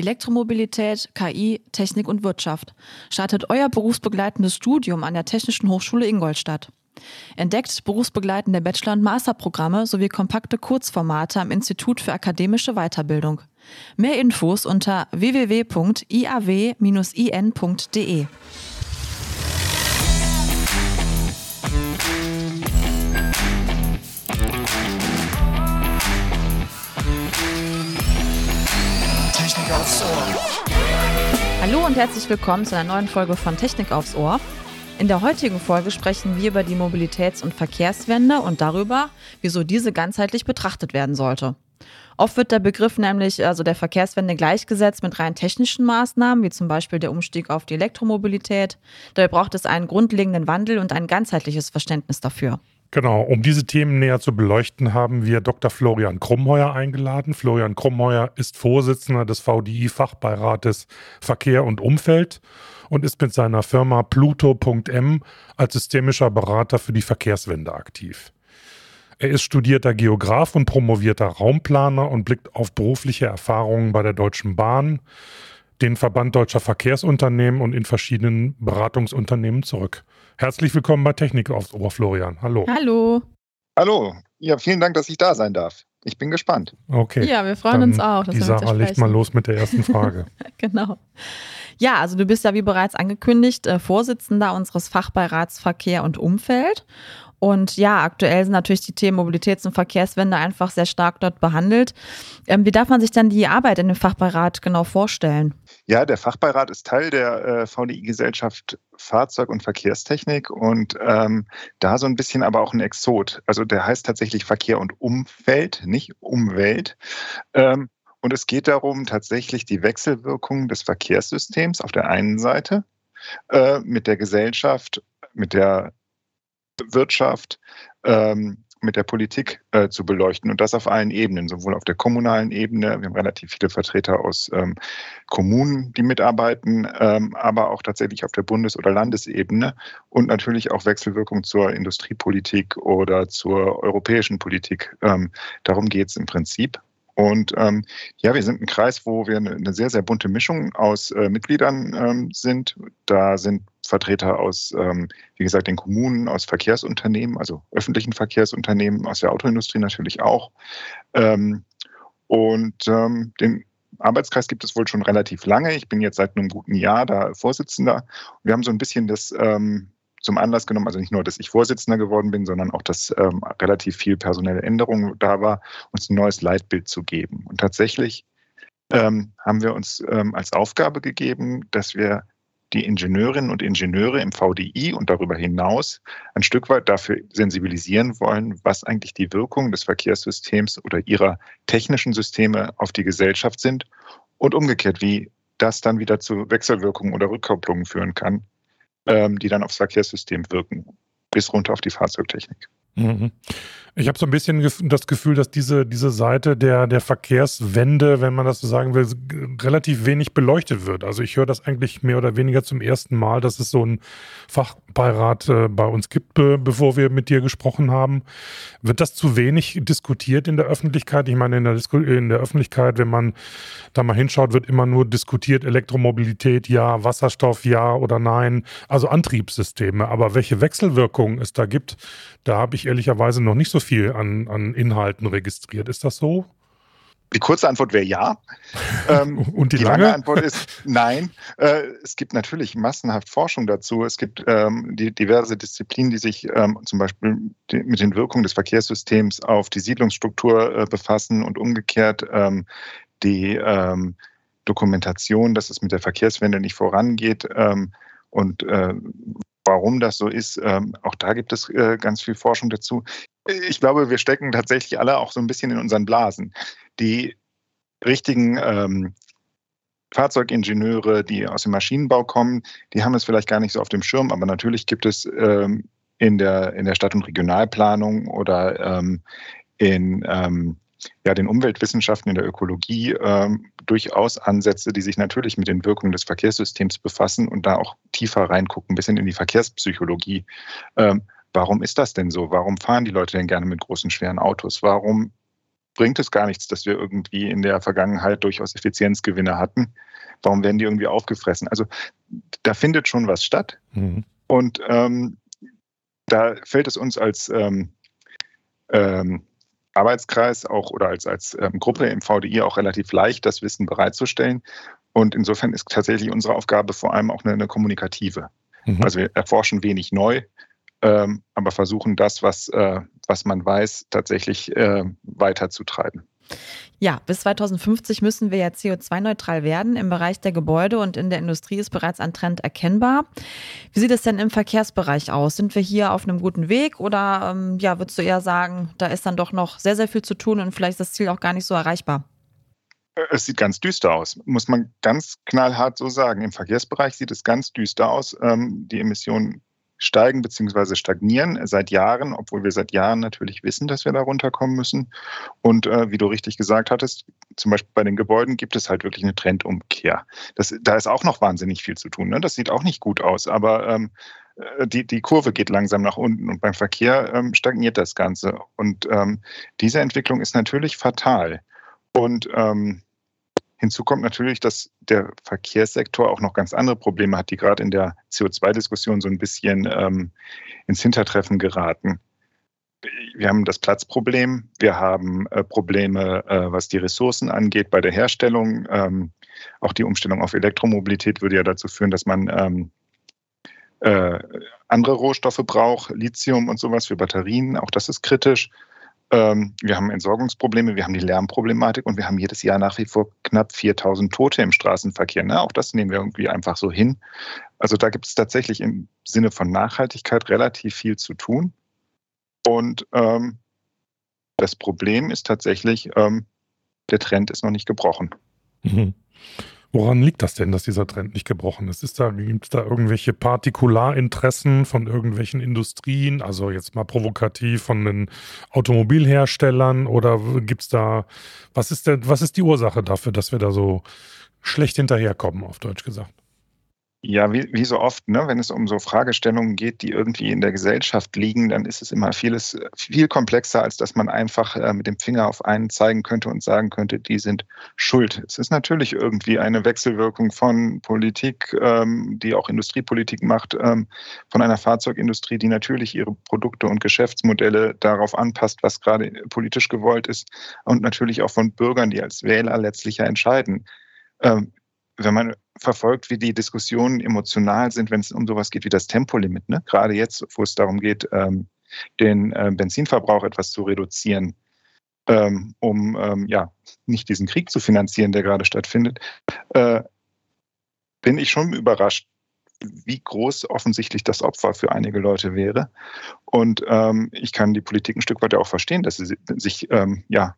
Elektromobilität, KI, Technik und Wirtschaft. Startet euer berufsbegleitendes Studium an der Technischen Hochschule Ingolstadt. Entdeckt berufsbegleitende Bachelor- und Masterprogramme sowie kompakte Kurzformate am Institut für akademische Weiterbildung. Mehr Infos unter www.iaw-in.de. Ohr. Hallo und herzlich willkommen zu einer neuen Folge von Technik aufs Ohr. In der heutigen Folge sprechen wir über die Mobilitäts- und Verkehrswende und darüber, wieso diese ganzheitlich betrachtet werden sollte. Oft wird der Begriff nämlich, also der Verkehrswende, gleichgesetzt mit rein technischen Maßnahmen, wie zum Beispiel der Umstieg auf die Elektromobilität. Dabei braucht es einen grundlegenden Wandel und ein ganzheitliches Verständnis dafür. Genau, um diese Themen näher zu beleuchten, haben wir Dr. Florian Krummheuer eingeladen. Florian Krummheuer ist Vorsitzender des VDI-Fachbeirates Verkehr und Umfeld und ist mit seiner Firma Pluto.m als systemischer Berater für die Verkehrswende aktiv. Er ist studierter Geograf und promovierter Raumplaner und blickt auf berufliche Erfahrungen bei der Deutschen Bahn, den Verband deutscher Verkehrsunternehmen und in verschiedenen Beratungsunternehmen zurück. Herzlich willkommen bei Technik aufs Ohr, Florian. Hallo. Hallo. Hallo. Ja, vielen Dank, dass ich da sein darf. Ich bin gespannt. Okay. Ja, wir freuen Dann uns auch. Dass die Sarah legt mal los mit der ersten Frage. genau. Ja, also du bist ja wie bereits angekündigt äh, Vorsitzender unseres Fachbeirats Verkehr und Umfeld. Und ja, aktuell sind natürlich die Themen Mobilitäts- und Verkehrswende einfach sehr stark dort behandelt. Ähm, wie darf man sich dann die Arbeit in dem Fachbeirat genau vorstellen? Ja, der Fachbeirat ist Teil der äh, VDI-Gesellschaft Fahrzeug- und Verkehrstechnik und ähm, da so ein bisschen aber auch ein Exot. Also der heißt tatsächlich Verkehr und Umfeld, nicht Umwelt. Ähm, und es geht darum, tatsächlich die Wechselwirkung des Verkehrssystems auf der einen Seite äh, mit der Gesellschaft, mit der Wirtschaft, ähm, mit der Politik äh, zu beleuchten und das auf allen Ebenen, sowohl auf der kommunalen Ebene, wir haben relativ viele Vertreter aus ähm, Kommunen, die mitarbeiten, ähm, aber auch tatsächlich auf der Bundes- oder Landesebene und natürlich auch Wechselwirkung zur Industriepolitik oder zur europäischen Politik. Ähm, darum geht es im Prinzip. Und ähm, ja, wir sind ein Kreis, wo wir eine sehr, sehr bunte Mischung aus äh, Mitgliedern ähm, sind. Da sind Vertreter aus, ähm, wie gesagt, den Kommunen, aus Verkehrsunternehmen, also öffentlichen Verkehrsunternehmen, aus der Autoindustrie natürlich auch. Ähm, und ähm, den Arbeitskreis gibt es wohl schon relativ lange. Ich bin jetzt seit einem guten Jahr da Vorsitzender. Wir haben so ein bisschen das ähm, zum Anlass genommen, also nicht nur, dass ich Vorsitzender geworden bin, sondern auch, dass ähm, relativ viel personelle Änderung da war, uns ein neues Leitbild zu geben. Und tatsächlich ähm, haben wir uns ähm, als Aufgabe gegeben, dass wir die Ingenieurinnen und Ingenieure im VDI und darüber hinaus ein Stück weit dafür sensibilisieren wollen, was eigentlich die Wirkung des Verkehrssystems oder ihrer technischen Systeme auf die Gesellschaft sind und umgekehrt, wie das dann wieder zu Wechselwirkungen oder Rückkopplungen führen kann, die dann aufs Verkehrssystem wirken, bis runter auf die Fahrzeugtechnik. Mhm. Ich habe so ein bisschen das Gefühl, dass diese, diese Seite der, der Verkehrswende, wenn man das so sagen will, relativ wenig beleuchtet wird. Also ich höre das eigentlich mehr oder weniger zum ersten Mal, dass es so einen Fachbeirat äh, bei uns gibt, be bevor wir mit dir gesprochen haben. Wird das zu wenig diskutiert in der Öffentlichkeit? Ich meine, in der, Disku in der Öffentlichkeit, wenn man da mal hinschaut, wird immer nur diskutiert, Elektromobilität ja, Wasserstoff ja oder nein, also Antriebssysteme. Aber welche Wechselwirkungen es da gibt, da habe ich ehrlicherweise noch nicht so viel an, an Inhalten registriert. Ist das so? Die kurze Antwort wäre ja. Ähm, Und die, die lange? lange Antwort ist nein. Äh, es gibt natürlich massenhaft Forschung dazu. Es gibt ähm, die, diverse Disziplinen, die sich ähm, zum Beispiel die, mit den Wirkungen des Verkehrssystems auf die Siedlungsstruktur äh, befassen und umgekehrt ähm, die ähm, Dokumentation, dass es mit der Verkehrswende nicht vorangeht ähm, und äh, warum das so ist, ähm, auch da gibt es äh, ganz viel Forschung dazu. Ich glaube, wir stecken tatsächlich alle auch so ein bisschen in unseren Blasen. Die richtigen ähm, Fahrzeugingenieure, die aus dem Maschinenbau kommen, die haben es vielleicht gar nicht so auf dem Schirm, aber natürlich gibt es ähm, in, der, in der Stadt- und Regionalplanung oder ähm, in ähm, ja, den Umweltwissenschaften, in der Ökologie ähm, durchaus Ansätze, die sich natürlich mit den Wirkungen des Verkehrssystems befassen und da auch tiefer reingucken, ein bisschen in die Verkehrspsychologie. Ähm, warum ist das denn so? Warum fahren die Leute denn gerne mit großen, schweren Autos? Warum bringt es gar nichts, dass wir irgendwie in der Vergangenheit durchaus Effizienzgewinne hatten. Warum werden die irgendwie aufgefressen? Also da findet schon was statt. Mhm. Und ähm, da fällt es uns als ähm, ähm, Arbeitskreis auch oder als, als ähm, Gruppe im VDI auch relativ leicht, das Wissen bereitzustellen. Und insofern ist tatsächlich unsere Aufgabe vor allem auch eine, eine kommunikative. Mhm. Also wir erforschen wenig neu, ähm, aber versuchen das, was, äh, was man weiß, tatsächlich äh, weiterzutreiben. Ja, bis 2050 müssen wir ja CO2-neutral werden. Im Bereich der Gebäude und in der Industrie ist bereits ein Trend erkennbar. Wie sieht es denn im Verkehrsbereich aus? Sind wir hier auf einem guten Weg oder ähm, ja, würdest du eher sagen, da ist dann doch noch sehr, sehr viel zu tun und vielleicht ist das Ziel auch gar nicht so erreichbar? Äh, es sieht ganz düster aus, muss man ganz knallhart so sagen. Im Verkehrsbereich sieht es ganz düster aus. Ähm, die Emissionen steigen bzw. stagnieren seit Jahren, obwohl wir seit Jahren natürlich wissen, dass wir da runterkommen müssen. Und äh, wie du richtig gesagt hattest, zum Beispiel bei den Gebäuden gibt es halt wirklich eine Trendumkehr. Das, da ist auch noch wahnsinnig viel zu tun. Ne? Das sieht auch nicht gut aus, aber ähm, äh, die, die Kurve geht langsam nach unten und beim Verkehr ähm, stagniert das Ganze. Und ähm, diese Entwicklung ist natürlich fatal. Und ähm, Hinzu kommt natürlich, dass der Verkehrssektor auch noch ganz andere Probleme hat, die gerade in der CO2-Diskussion so ein bisschen ähm, ins Hintertreffen geraten. Wir haben das Platzproblem, wir haben äh, Probleme, äh, was die Ressourcen angeht bei der Herstellung. Ähm, auch die Umstellung auf Elektromobilität würde ja dazu führen, dass man ähm, äh, andere Rohstoffe braucht, Lithium und sowas für Batterien. Auch das ist kritisch. Ähm, wir haben Entsorgungsprobleme, wir haben die Lärmproblematik und wir haben jedes Jahr nach wie vor knapp 4000 Tote im Straßenverkehr. Ne? Auch das nehmen wir irgendwie einfach so hin. Also da gibt es tatsächlich im Sinne von Nachhaltigkeit relativ viel zu tun. Und ähm, das Problem ist tatsächlich, ähm, der Trend ist noch nicht gebrochen. Mhm. Woran liegt das denn, dass dieser Trend nicht gebrochen ist? ist da, Gibt es da irgendwelche Partikularinteressen von irgendwelchen Industrien, also jetzt mal provokativ von den Automobilherstellern oder gibt es da, was ist denn, was ist die Ursache dafür, dass wir da so schlecht hinterherkommen, auf Deutsch gesagt? Ja, wie, wie so oft, ne, wenn es um so Fragestellungen geht, die irgendwie in der Gesellschaft liegen, dann ist es immer vieles viel komplexer, als dass man einfach äh, mit dem Finger auf einen zeigen könnte und sagen könnte, die sind schuld. Es ist natürlich irgendwie eine Wechselwirkung von Politik, ähm, die auch Industriepolitik macht, ähm, von einer Fahrzeugindustrie, die natürlich ihre Produkte und Geschäftsmodelle darauf anpasst, was gerade politisch gewollt ist, und natürlich auch von Bürgern, die als Wähler letztlich ja entscheiden. Ähm, wenn man verfolgt, wie die Diskussionen emotional sind, wenn es um sowas geht wie das Tempolimit. Ne? Gerade jetzt, wo es darum geht, ähm, den äh, Benzinverbrauch etwas zu reduzieren, ähm, um ähm, ja nicht diesen Krieg zu finanzieren, der gerade stattfindet, äh, bin ich schon überrascht, wie groß offensichtlich das Opfer für einige Leute wäre. Und ähm, ich kann die Politik ein Stück weit auch verstehen, dass sie sich ähm, ja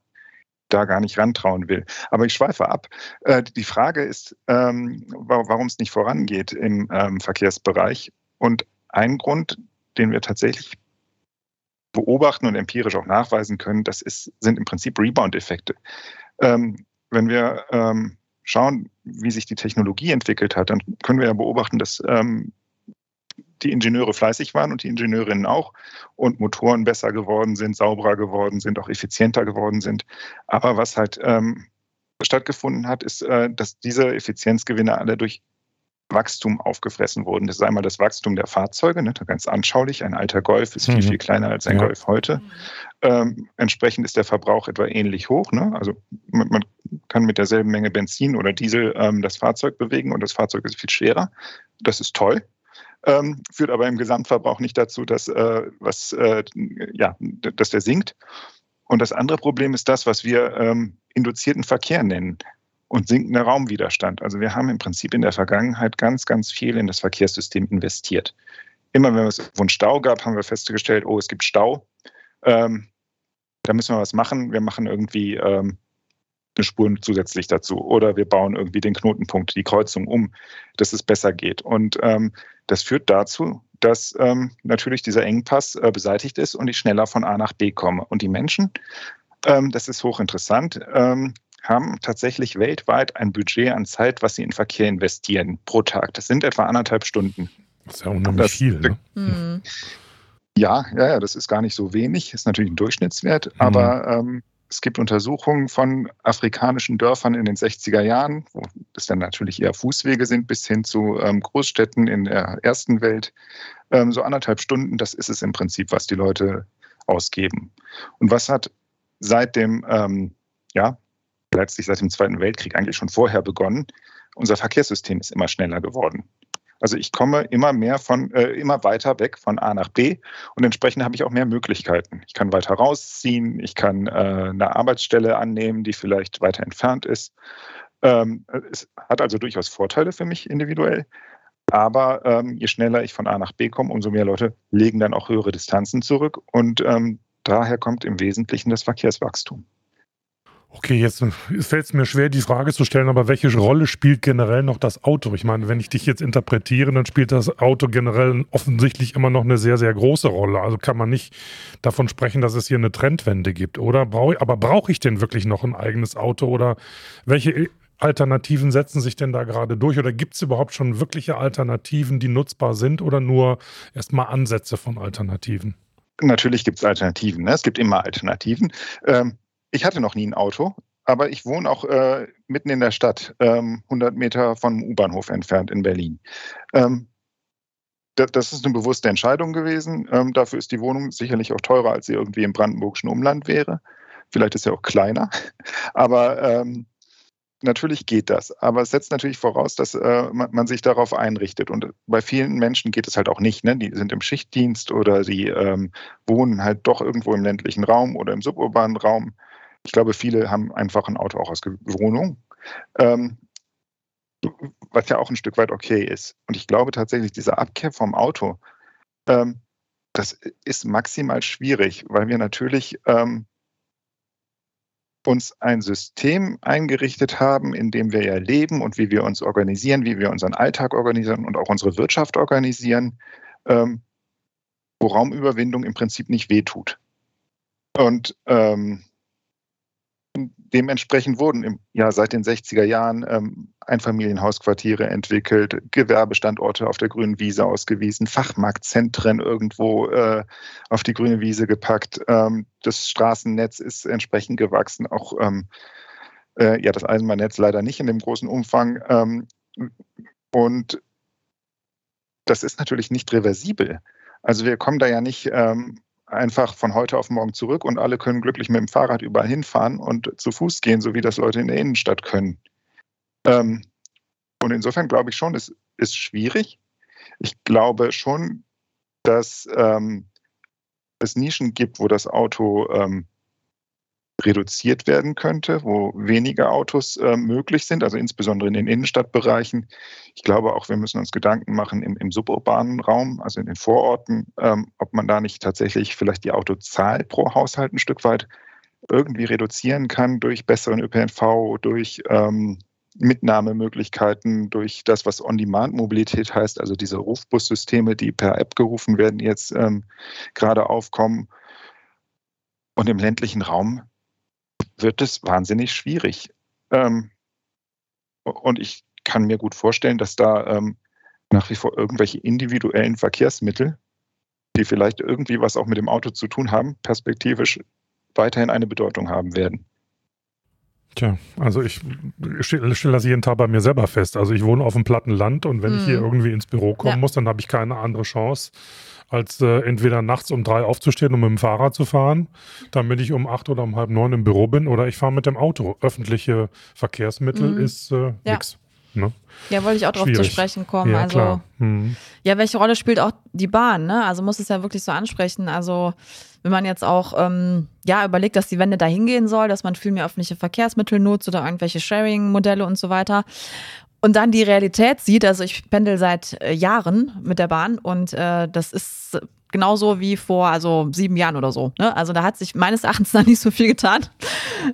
da gar nicht rantrauen will. Aber ich schweife ab. Äh, die Frage ist, ähm, warum es nicht vorangeht im ähm, Verkehrsbereich. Und ein Grund, den wir tatsächlich beobachten und empirisch auch nachweisen können, das ist, sind im Prinzip Rebound-Effekte. Ähm, wenn wir schauen, wie sich die Technologie entwickelt hat, dann können wir ja beobachten, dass die Ingenieure fleißig waren und die Ingenieurinnen auch und Motoren besser geworden sind, sauberer geworden sind, auch effizienter geworden sind. Aber was halt ähm, stattgefunden hat, ist, äh, dass diese Effizienzgewinne alle durch Wachstum aufgefressen wurden. Das ist einmal das Wachstum der Fahrzeuge, ne, ganz anschaulich. Ein alter Golf ist viel, mhm. viel kleiner als ein ja. Golf heute. Ähm, entsprechend ist der Verbrauch etwa ähnlich hoch. Ne? Also man, man, kann mit derselben Menge Benzin oder Diesel ähm, das Fahrzeug bewegen und das Fahrzeug ist viel schwerer. Das ist toll ähm, führt aber im Gesamtverbrauch nicht dazu, dass, äh, was, äh, ja, dass der sinkt. Und das andere Problem ist das, was wir ähm, induzierten Verkehr nennen und sinkender Raumwiderstand. Also wir haben im Prinzip in der Vergangenheit ganz, ganz viel in das Verkehrssystem investiert. Immer wenn es einen Stau gab, haben wir festgestellt, oh, es gibt Stau. Ähm, da müssen wir was machen. Wir machen irgendwie ähm, eine Spur zusätzlich dazu. Oder wir bauen irgendwie den Knotenpunkt, die Kreuzung um, dass es besser geht. Und ähm, das führt dazu, dass ähm, natürlich dieser Engpass äh, beseitigt ist und ich schneller von A nach B komme. Und die Menschen, ähm, das ist hochinteressant, ähm, haben tatsächlich weltweit ein Budget an Zeit, was sie in Verkehr investieren pro Tag. Das sind etwa anderthalb Stunden. Das ist ja unheimlich das, viel. Ne? Mhm. Ja, ja, ja, das ist gar nicht so wenig, ist natürlich ein Durchschnittswert, mhm. aber ähm, es gibt Untersuchungen von afrikanischen Dörfern in den 60er Jahren, wo es dann natürlich eher Fußwege sind, bis hin zu ähm, Großstädten in der ersten Welt. Ähm, so anderthalb Stunden, das ist es im Prinzip, was die Leute ausgeben. Und was hat seit dem, ähm, ja, letztlich seit dem Zweiten Weltkrieg eigentlich schon vorher begonnen? Unser Verkehrssystem ist immer schneller geworden. Also ich komme immer mehr von, äh, immer weiter weg von A nach B und entsprechend habe ich auch mehr Möglichkeiten. Ich kann weiter rausziehen, ich kann äh, eine Arbeitsstelle annehmen, die vielleicht weiter entfernt ist. Ähm, es hat also durchaus Vorteile für mich individuell. Aber ähm, je schneller ich von A nach B komme, umso mehr Leute legen dann auch höhere Distanzen zurück. Und ähm, daher kommt im Wesentlichen das Verkehrswachstum. Okay, jetzt fällt es mir schwer, die Frage zu stellen, aber welche Rolle spielt generell noch das Auto? Ich meine, wenn ich dich jetzt interpretiere, dann spielt das Auto generell offensichtlich immer noch eine sehr, sehr große Rolle. Also kann man nicht davon sprechen, dass es hier eine Trendwende gibt, oder? Aber brauche ich denn wirklich noch ein eigenes Auto oder welche Alternativen setzen sich denn da gerade durch? Oder gibt es überhaupt schon wirkliche Alternativen, die nutzbar sind oder nur erstmal Ansätze von Alternativen? Natürlich gibt es Alternativen. Ne? Es gibt immer Alternativen. Ähm, ich hatte noch nie ein Auto, aber ich wohne auch äh, mitten in der Stadt, ähm, 100 Meter vom U-Bahnhof entfernt in Berlin. Ähm, das, ist eine bewusste Entscheidung gewesen. Ähm, dafür ist die Wohnung sicherlich auch teurer, als sie irgendwie im brandenburgischen Umland wäre. Vielleicht ist sie auch kleiner, aber ähm, natürlich geht das. Aber es setzt natürlich voraus, dass äh, man, man, sich darauf einrichtet. Und bei vielen Menschen geht es halt auch nicht. Ne? Die sind im Schichtdienst oder sie ähm, wohnen halt doch irgendwo im ländlichen Raum oder im suburbanen Raum. Ich glaube, viele haben einfach ein Auto auch aus Wohnung, ähm, was ja auch ein Stück weit okay ist. Und ich glaube tatsächlich, diese Abkehr vom Auto, ähm, das ist maximal schwierig, weil wir natürlich ähm, uns ein System eingerichtet haben, in dem wir ja leben und wie wir uns organisieren, wie wir unseren Alltag organisieren und auch unsere Wirtschaft organisieren, ähm, wo Raumüberwindung im Prinzip nicht wehtut. Und ähm, dementsprechend wurden im, ja, seit den 60er Jahren ähm, Einfamilienhausquartiere entwickelt, Gewerbestandorte auf der grünen Wiese ausgewiesen, Fachmarktzentren irgendwo äh, auf die grüne Wiese gepackt. Ähm, das Straßennetz ist entsprechend gewachsen, auch ähm, äh, ja, das Eisenbahnnetz leider nicht in dem großen Umfang. Ähm, und das ist natürlich nicht reversibel. Also wir kommen da ja nicht ähm, einfach von heute auf morgen zurück und alle können glücklich mit dem Fahrrad überall hinfahren und zu Fuß gehen, so wie das Leute in der Innenstadt können. Ähm, und insofern glaube ich schon, es ist schwierig. Ich glaube schon, dass ähm, es Nischen gibt, wo das Auto ähm, reduziert werden könnte, wo weniger Autos äh, möglich sind, also insbesondere in den Innenstadtbereichen. Ich glaube auch, wir müssen uns Gedanken machen im, im suburbanen Raum, also in den Vororten, ähm, ob man da nicht tatsächlich vielleicht die Autozahl pro Haushalt ein Stück weit irgendwie reduzieren kann durch besseren ÖPNV, durch ähm, Mitnahmemöglichkeiten, durch das, was On-Demand-Mobilität heißt, also diese Rufbussysteme, die per App gerufen werden, jetzt ähm, gerade aufkommen. Und im ländlichen Raum wird es wahnsinnig schwierig. Ähm, und ich kann mir gut vorstellen, dass da ähm, nach wie vor irgendwelche individuellen Verkehrsmittel, die vielleicht irgendwie was auch mit dem Auto zu tun haben, perspektivisch weiterhin eine Bedeutung haben werden. Tja, also ich stelle stell das jeden Tag bei mir selber fest. Also ich wohne auf dem platten Land und wenn hm. ich hier mhm. irgendwie ins Büro kommen ja. muss, dann habe ich keine andere Chance, als äh, entweder nachts um drei aufzustehen, um mit dem Fahrrad zu fahren, damit ich um acht oder um halb neun im Büro bin, oder ich fahre mit dem Auto. Öffentliche Verkehrsmittel mhm. ist äh, ja. nichts. Ne? Ja, wollte ich auch darauf zu sprechen kommen. Ja, also, mhm. ja, welche Rolle spielt auch die Bahn? Ne? Also muss es ja wirklich so ansprechen. Also wenn man jetzt auch ähm, ja überlegt, dass die Wende dahin gehen soll, dass man viel mehr öffentliche Verkehrsmittel nutzt oder irgendwelche Sharing-Modelle und so weiter und dann die Realität sieht, also ich pendel seit äh, Jahren mit der Bahn und äh, das ist genauso wie vor also sieben Jahren oder so. Ne? Also da hat sich meines Erachtens noch nicht so viel getan,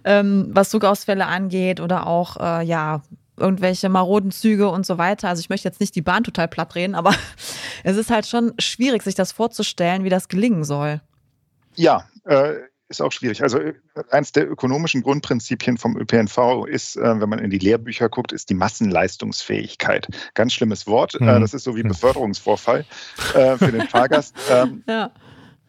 ähm, was Zugausfälle angeht oder auch äh, ja irgendwelche maroden Züge und so weiter. Also ich möchte jetzt nicht die Bahn total platt reden, aber es ist halt schon schwierig, sich das vorzustellen, wie das gelingen soll. Ja, äh, ist auch schwierig. Also äh, eins der ökonomischen Grundprinzipien vom ÖPNV ist, äh, wenn man in die Lehrbücher guckt, ist die Massenleistungsfähigkeit. Ganz schlimmes Wort. Mhm. Das ist so wie Beförderungsvorfall für den Fahrgast. Ähm, ja.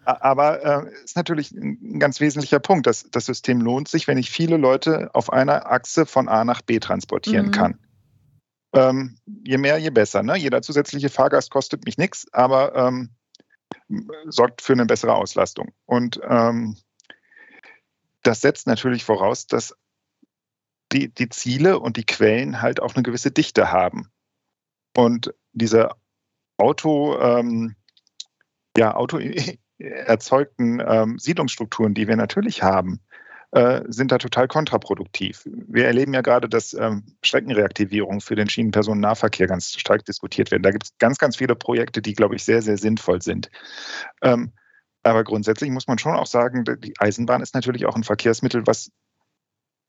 aber äh, ist natürlich ein ganz wesentlicher Punkt. Das, das System lohnt sich, wenn ich viele Leute auf einer Achse von A nach B transportieren mhm. kann. Ähm, je mehr, je besser. Ne? Jeder zusätzliche Fahrgast kostet mich nichts, aber ähm, sorgt für eine bessere Auslastung. Und ähm, das setzt natürlich voraus, dass die, die Ziele und die Quellen halt auch eine gewisse Dichte haben. Und diese Auto, ähm, ja, Auto erzeugten ähm, Siedlungsstrukturen, die wir natürlich haben, äh, sind da total kontraproduktiv. Wir erleben ja gerade, dass ähm, Streckenreaktivierung für den Schienenpersonennahverkehr ganz stark diskutiert werden. Da gibt es ganz, ganz viele Projekte, die, glaube ich, sehr, sehr sinnvoll sind. Ähm, aber grundsätzlich muss man schon auch sagen, die Eisenbahn ist natürlich auch ein Verkehrsmittel, was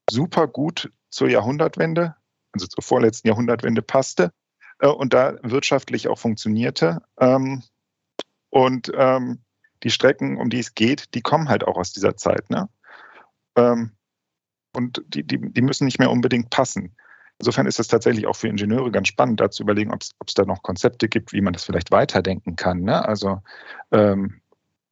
super gut zur Jahrhundertwende, also zur vorletzten Jahrhundertwende passte äh, und da wirtschaftlich auch funktionierte. Ähm, und ähm, die Strecken, um die es geht, die kommen halt auch aus dieser Zeit. Ne? Ähm, und die, die, die müssen nicht mehr unbedingt passen. Insofern ist es tatsächlich auch für Ingenieure ganz spannend, da zu überlegen, ob es da noch Konzepte gibt, wie man das vielleicht weiterdenken kann. Ne? Also ähm,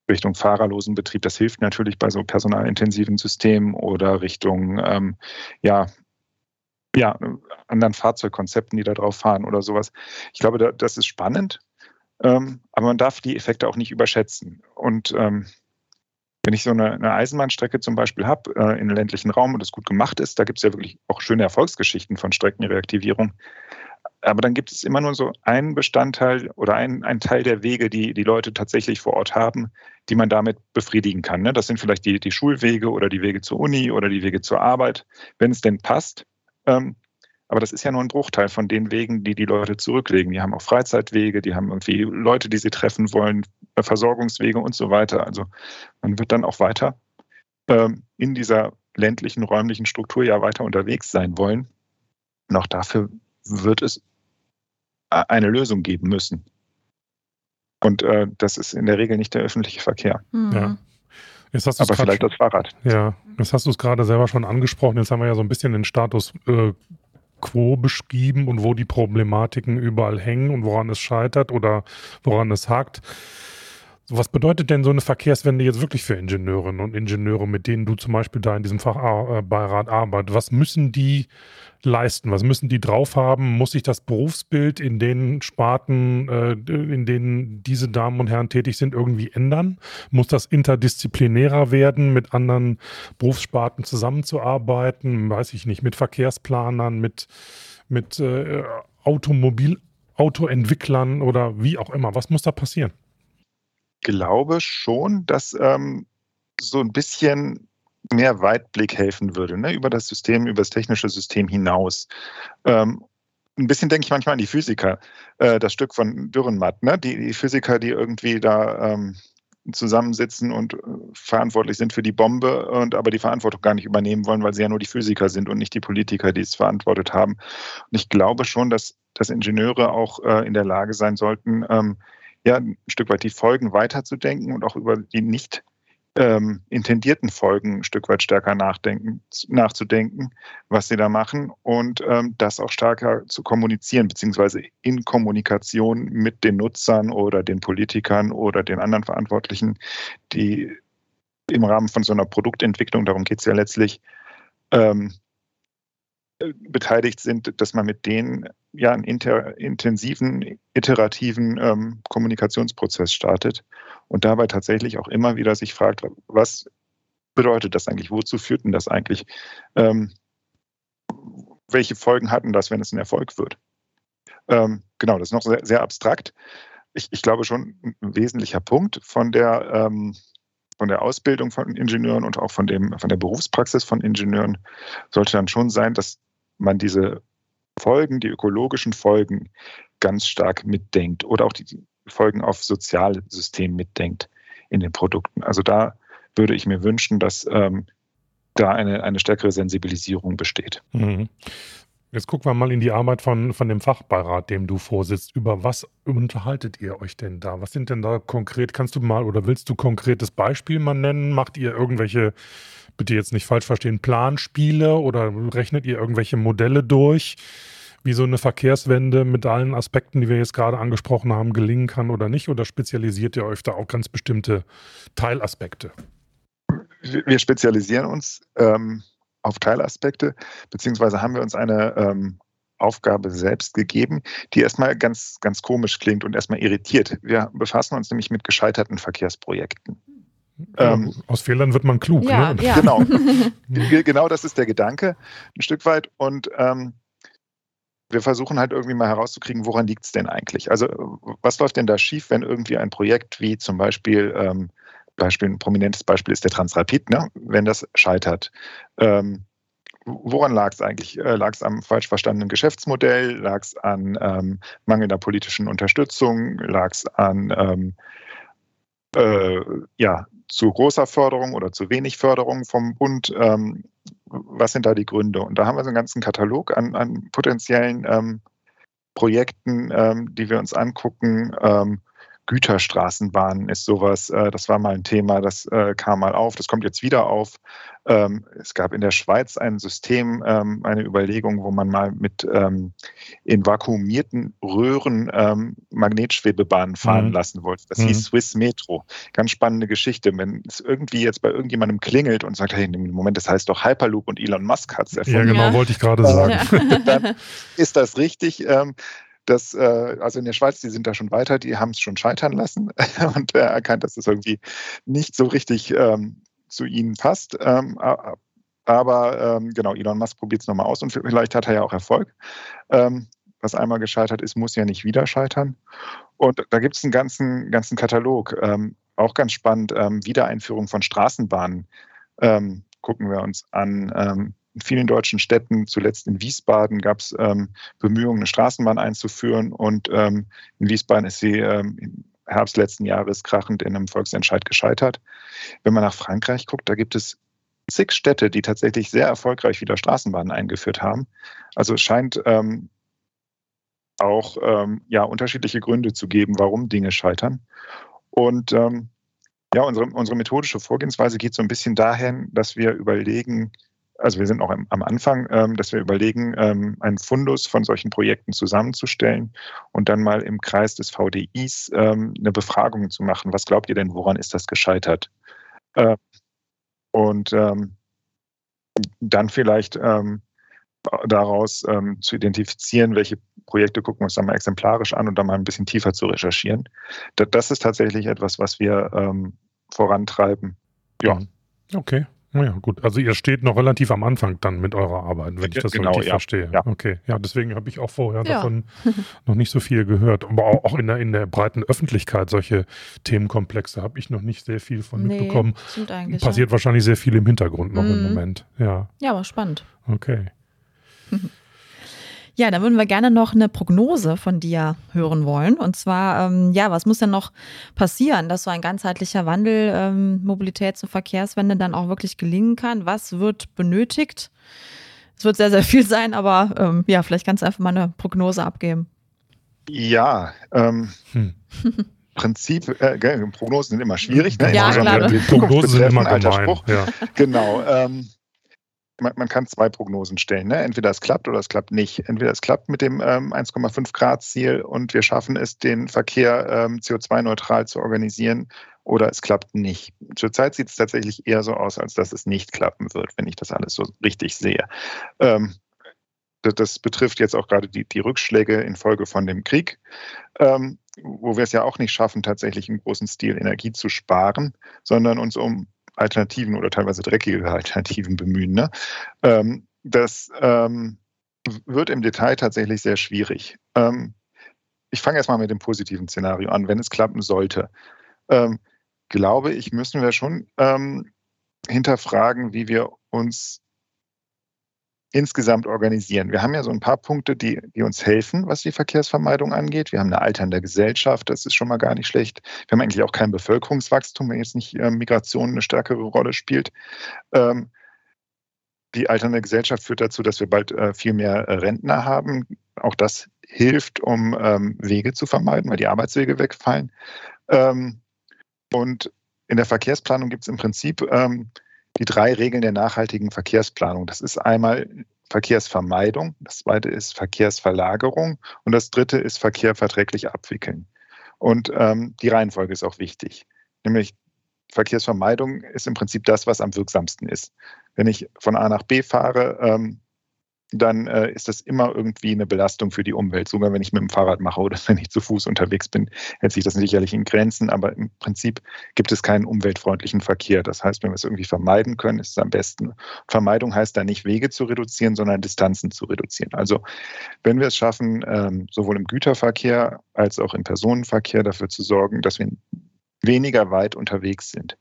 Richtung fahrerlosen Betrieb, das hilft natürlich bei so personalintensiven Systemen oder Richtung ähm, ja, ja, anderen Fahrzeugkonzepten, die da drauf fahren oder sowas. Ich glaube, da, das ist spannend, ähm, aber man darf die Effekte auch nicht überschätzen. Und ähm, wenn ich so eine, eine Eisenbahnstrecke zum Beispiel habe äh, in ländlichen Raum und das gut gemacht ist, da gibt es ja wirklich auch schöne Erfolgsgeschichten von Streckenreaktivierung. Aber dann gibt es immer nur so einen Bestandteil oder einen, einen Teil der Wege, die die Leute tatsächlich vor Ort haben, die man damit befriedigen kann. Ne? Das sind vielleicht die, die Schulwege oder die Wege zur Uni oder die Wege zur Arbeit, wenn es denn passt. Ähm, aber das ist ja nur ein Bruchteil von den Wegen, die die Leute zurücklegen. Die haben auch Freizeitwege, die haben irgendwie Leute, die sie treffen wollen, äh, Versorgungswege und so weiter. Also man wird dann auch weiter ähm, in dieser ländlichen, räumlichen Struktur ja weiter unterwegs sein wollen. Und auch dafür wird es äh, eine Lösung geben müssen. Und äh, das ist in der Regel nicht der öffentliche Verkehr. Mhm. Ja. Aber vielleicht das Fahrrad. Ja, das hast du es gerade selber schon angesprochen. Jetzt haben wir ja so ein bisschen den Status äh, quo beschrieben und wo die Problematiken überall hängen und woran es scheitert oder woran es hakt. Was bedeutet denn so eine Verkehrswende jetzt wirklich für Ingenieurinnen und Ingenieure, mit denen du zum Beispiel da in diesem Fachbeirat arbeitest? Was müssen die leisten? Was müssen die drauf haben? Muss sich das Berufsbild in den Sparten, äh, in denen diese Damen und Herren tätig sind, irgendwie ändern? Muss das interdisziplinärer werden, mit anderen Berufssparten zusammenzuarbeiten? Weiß ich nicht, mit Verkehrsplanern, mit, mit äh, Automobil, Autoentwicklern oder wie auch immer. Was muss da passieren? Glaube schon, dass ähm, so ein bisschen mehr Weitblick helfen würde, ne? über das System, über das technische System hinaus. Ähm, ein bisschen denke ich manchmal an die Physiker, äh, das Stück von Dürrenmatt, ne? die, die Physiker, die irgendwie da ähm, zusammensitzen und äh, verantwortlich sind für die Bombe und aber die Verantwortung gar nicht übernehmen wollen, weil sie ja nur die Physiker sind und nicht die Politiker, die es verantwortet haben. Und ich glaube schon, dass, dass Ingenieure auch äh, in der Lage sein sollten, ähm, ja, ein Stück weit die Folgen weiterzudenken und auch über die nicht ähm, intendierten Folgen ein Stück weit stärker nachdenken, nachzudenken, was sie da machen und ähm, das auch stärker zu kommunizieren, beziehungsweise in Kommunikation mit den Nutzern oder den Politikern oder den anderen Verantwortlichen, die im Rahmen von so einer Produktentwicklung, darum geht es ja letztlich, ähm, beteiligt sind, dass man mit denen ja einen inter, intensiven, iterativen ähm, Kommunikationsprozess startet und dabei tatsächlich auch immer wieder sich fragt, was bedeutet das eigentlich? Wozu führt denn das eigentlich? Ähm, welche Folgen hatten das, wenn es ein Erfolg wird? Ähm, genau, das ist noch sehr, sehr abstrakt. Ich, ich, glaube schon, ein wesentlicher Punkt von der, ähm, von der Ausbildung von Ingenieuren und auch von, dem, von der Berufspraxis von Ingenieuren sollte dann schon sein, dass man diese Folgen, die ökologischen Folgen ganz stark mitdenkt oder auch die Folgen auf Sozialsystem mitdenkt in den Produkten. Also da würde ich mir wünschen, dass ähm, da eine, eine stärkere Sensibilisierung besteht. Mhm. Jetzt gucken wir mal in die Arbeit von, von dem Fachbeirat, dem du vorsitzt. Über was unterhaltet ihr euch denn da? Was sind denn da konkret? Kannst du mal oder willst du konkretes Beispiel mal nennen? Macht ihr irgendwelche bitte jetzt nicht falsch verstehen, Planspiele oder rechnet ihr irgendwelche Modelle durch? wie so eine Verkehrswende mit allen Aspekten, die wir jetzt gerade angesprochen haben, gelingen kann oder nicht? Oder spezialisiert ihr euch da auf ganz bestimmte Teilaspekte? Wir spezialisieren uns ähm, auf Teilaspekte, beziehungsweise haben wir uns eine ähm, Aufgabe selbst gegeben, die erstmal ganz, ganz komisch klingt und erstmal irritiert. Wir befassen uns nämlich mit gescheiterten Verkehrsprojekten. Ähm, aus Fehlern wird man klug. Ja, ne? ja. Genau. genau das ist der Gedanke, ein Stück weit. Und ähm, wir versuchen halt irgendwie mal herauszukriegen, woran liegt es denn eigentlich? Also, was läuft denn da schief, wenn irgendwie ein Projekt wie zum Beispiel, ähm, Beispiel ein prominentes Beispiel ist der Transrapid, ne? wenn das scheitert? Ähm, woran lag es eigentlich? Äh, lag es am falsch verstandenen Geschäftsmodell? Lag es an ähm, mangelnder politischen Unterstützung? Lag es an ähm, äh, ja, zu großer Förderung oder zu wenig Förderung vom Bund? Ähm, was sind da die Gründe? Und da haben wir so einen ganzen Katalog an, an potenziellen ähm, Projekten, ähm, die wir uns angucken. Ähm, Güterstraßenbahnen ist sowas, äh, das war mal ein Thema, das äh, kam mal auf, das kommt jetzt wieder auf. Ähm, es gab in der Schweiz ein System, ähm, eine Überlegung, wo man mal mit ähm, in vakuumierten Röhren ähm, Magnetschwebebahnen fahren mhm. lassen wollte. Das mhm. hieß Swiss Metro. Ganz spannende Geschichte. Wenn es irgendwie jetzt bei irgendjemandem klingelt und sagt, hey, im Moment, das heißt doch Hyperloop und Elon Musk hat es erfunden. Ja, genau, ja. wollte ich gerade sagen. Dann ist das richtig. Ähm, das, äh, also in der Schweiz, die sind da schon weiter, die haben es schon scheitern lassen und äh, erkannt, dass das irgendwie nicht so richtig ähm, zu ihnen passt. Ähm, aber ähm, genau, Elon Musk probiert es nochmal aus und vielleicht hat er ja auch Erfolg. Ähm, was einmal gescheitert ist, muss ja nicht wieder scheitern. Und da gibt es einen ganzen, ganzen Katalog. Ähm, auch ganz spannend, ähm, Wiedereinführung von Straßenbahnen gucken wir uns an. In vielen deutschen Städten, zuletzt in Wiesbaden, gab es ähm, Bemühungen, eine Straßenbahn einzuführen. Und ähm, in Wiesbaden ist sie ähm, im Herbst letzten Jahres krachend in einem Volksentscheid gescheitert. Wenn man nach Frankreich guckt, da gibt es zig Städte, die tatsächlich sehr erfolgreich wieder Straßenbahnen eingeführt haben. Also es scheint ähm, auch ähm, ja, unterschiedliche Gründe zu geben, warum Dinge scheitern. Und ähm, ja, unsere, unsere methodische Vorgehensweise geht so ein bisschen dahin, dass wir überlegen, also wir sind noch am Anfang, ähm, dass wir überlegen, ähm, einen Fundus von solchen Projekten zusammenzustellen und dann mal im Kreis des VDIs ähm, eine Befragung zu machen. Was glaubt ihr denn, woran ist das gescheitert? Und dann vielleicht daraus zu identifizieren, welche Projekte gucken wir uns dann mal exemplarisch an und dann mal ein bisschen tiefer zu recherchieren. Das ist tatsächlich etwas, was wir vorantreiben. Ja. Okay. Ja, gut. Also ihr steht noch relativ am Anfang dann mit eurer Arbeit, wenn ich das genau, richtig ja. verstehe. Ja. Okay. Ja, deswegen habe ich auch vorher ja. davon noch nicht so viel gehört. Aber auch in der, in der breiten Öffentlichkeit solche Themenkomplexe habe ich noch nicht sehr viel von nee, mitbekommen. Passiert wahrscheinlich sehr viel im Hintergrund noch mhm. im Moment. Ja. Ja, aber spannend. Okay. Ja, da würden wir gerne noch eine Prognose von dir hören wollen. Und zwar, ähm, ja, was muss denn noch passieren, dass so ein ganzheitlicher Wandel ähm, Mobilitäts- und Verkehrswende dann auch wirklich gelingen kann? Was wird benötigt? Es wird sehr, sehr viel sein, aber ähm, ja, vielleicht kannst du einfach mal eine Prognose abgeben. Ja, ähm, hm. Prinzip, äh, Prognosen sind immer schwierig. Ne? Ja, klar. Prognosen sind immer gemein. Ja. Genau. Ähm, man, man, kann zwei Prognosen stellen. Ne? Entweder es klappt oder es klappt nicht. Entweder es klappt mit dem ähm, 1,5 Grad Ziel und wir schaffen es, den Verkehr ähm, CO2-neutral zu organisieren oder es klappt nicht. Zurzeit sieht es tatsächlich eher so aus, als dass es nicht klappen wird, wenn ich das alles so richtig sehe. Ähm, das betrifft jetzt auch gerade die, die Rückschläge infolge von dem Krieg, ähm, wo wir es ja auch nicht schaffen, tatsächlich im großen Stil Energie zu sparen, sondern uns um Alternativen oder teilweise dreckige Alternativen bemühen. Ne? Ähm, das ähm, wird im Detail tatsächlich sehr schwierig. Ähm, ich fange erstmal mit dem positiven Szenario an. Wenn es klappen sollte, ähm, glaube ich, müssen wir schon ähm, hinterfragen, wie wir uns insgesamt organisieren. Wir haben ja so ein paar Punkte, die, die uns helfen, was die Verkehrsvermeidung angeht. Wir haben eine alternde Gesellschaft, das ist schon mal gar nicht schlecht. Wir haben eigentlich auch kein Bevölkerungswachstum, wenn jetzt nicht äh, Migration eine stärkere Rolle spielt. Ähm, die alternde Gesellschaft führt dazu, dass wir bald äh, viel mehr äh, Rentner haben. Auch das hilft, um ähm, Wege zu vermeiden, weil die Arbeitswege wegfallen. Ähm, und in der Verkehrsplanung gibt es im Prinzip ähm, die drei Regeln der nachhaltigen Verkehrsplanung. Das ist einmal Verkehrsvermeidung, das zweite ist Verkehrsverlagerung und das dritte ist Verkehr verträglich abwickeln. Und ähm, die Reihenfolge ist auch wichtig. Nämlich Verkehrsvermeidung ist im Prinzip das, was am wirksamsten ist. Wenn ich von A nach B fahre, ähm, dann äh, ist das immer irgendwie eine Belastung für die Umwelt. Sogar wenn ich mit dem Fahrrad mache oder wenn ich zu Fuß unterwegs bin, hält sich das sicherlich in Grenzen. Aber im Prinzip gibt es keinen umweltfreundlichen Verkehr. Das heißt, wenn wir es irgendwie vermeiden können, ist es am besten. Vermeidung heißt da nicht Wege zu reduzieren, sondern Distanzen zu reduzieren. Also wenn wir es schaffen, ähm, sowohl im Güterverkehr als auch im Personenverkehr dafür zu sorgen, dass wir weniger weit unterwegs sind,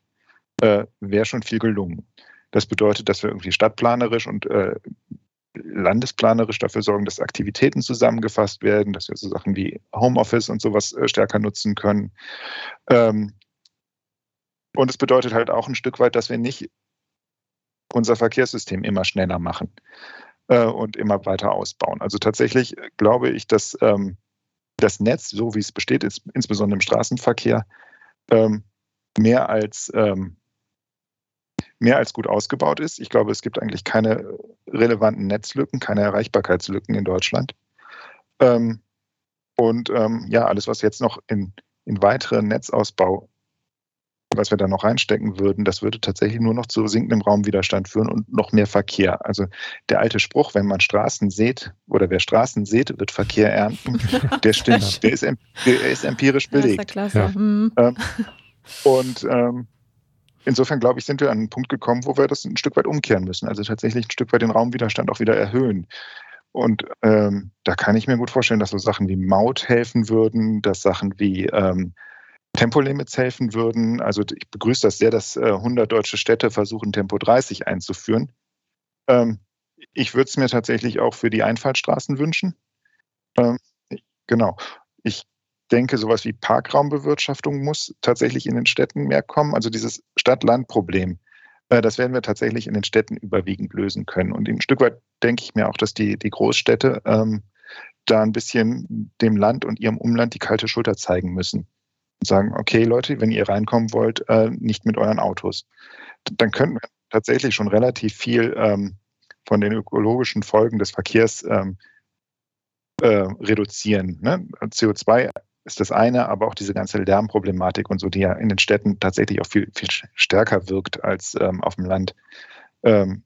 äh, wäre schon viel gelungen. Das bedeutet, dass wir irgendwie stadtplanerisch und äh, landesplanerisch dafür sorgen, dass Aktivitäten zusammengefasst werden, dass wir so Sachen wie Homeoffice und sowas äh, stärker nutzen können. Ähm, und es bedeutet halt auch ein Stück weit, dass wir nicht unser Verkehrssystem immer schneller machen äh, und immer weiter ausbauen. Also tatsächlich glaube ich, dass ähm, das Netz, so wie es besteht, insbesondere im Straßenverkehr, ähm, mehr als mehr als gut ausgebaut ist. Ich glaube, es gibt eigentlich keine relevanten Netzlücken, keine Erreichbarkeitslücken in Deutschland. Ähm, und ähm, ja, alles, was jetzt noch in, in weiteren Netzausbau, was wir da noch reinstecken würden, das würde tatsächlich nur noch zu sinkendem Raumwiderstand führen und noch mehr Verkehr. Also der alte Spruch, wenn man Straßen sieht oder wer Straßen sieht, wird Verkehr ernten, der stimmt, der ist, der ist empirisch belegt. Das ist ja klasse. Ja. Mhm. Ähm, und ähm, insofern glaube ich, sind wir an einen Punkt gekommen, wo wir das ein Stück weit umkehren müssen. Also tatsächlich ein Stück weit den Raumwiderstand auch wieder erhöhen. Und ähm, da kann ich mir gut vorstellen, dass so Sachen wie Maut helfen würden, dass Sachen wie ähm, Tempolimits helfen würden. Also ich begrüße das sehr, dass äh, 100 deutsche Städte versuchen, Tempo 30 einzuführen. Ähm, ich würde es mir tatsächlich auch für die Einfallstraßen wünschen. Ähm, genau. Ich denke, sowas wie Parkraumbewirtschaftung muss tatsächlich in den Städten mehr kommen. Also dieses Stadt-Land-Problem, äh, das werden wir tatsächlich in den Städten überwiegend lösen können. Und ein Stück weit denke ich mir auch, dass die, die Großstädte ähm, da ein bisschen dem Land und ihrem Umland die kalte Schulter zeigen müssen. Und sagen, okay, Leute, wenn ihr reinkommen wollt, äh, nicht mit euren Autos. Dann könnten wir tatsächlich schon relativ viel ähm, von den ökologischen Folgen des Verkehrs ähm, äh, reduzieren. Ne? CO2 ist das eine, aber auch diese ganze Lärmproblematik und so, die ja in den Städten tatsächlich auch viel, viel stärker wirkt als ähm, auf dem Land, ähm,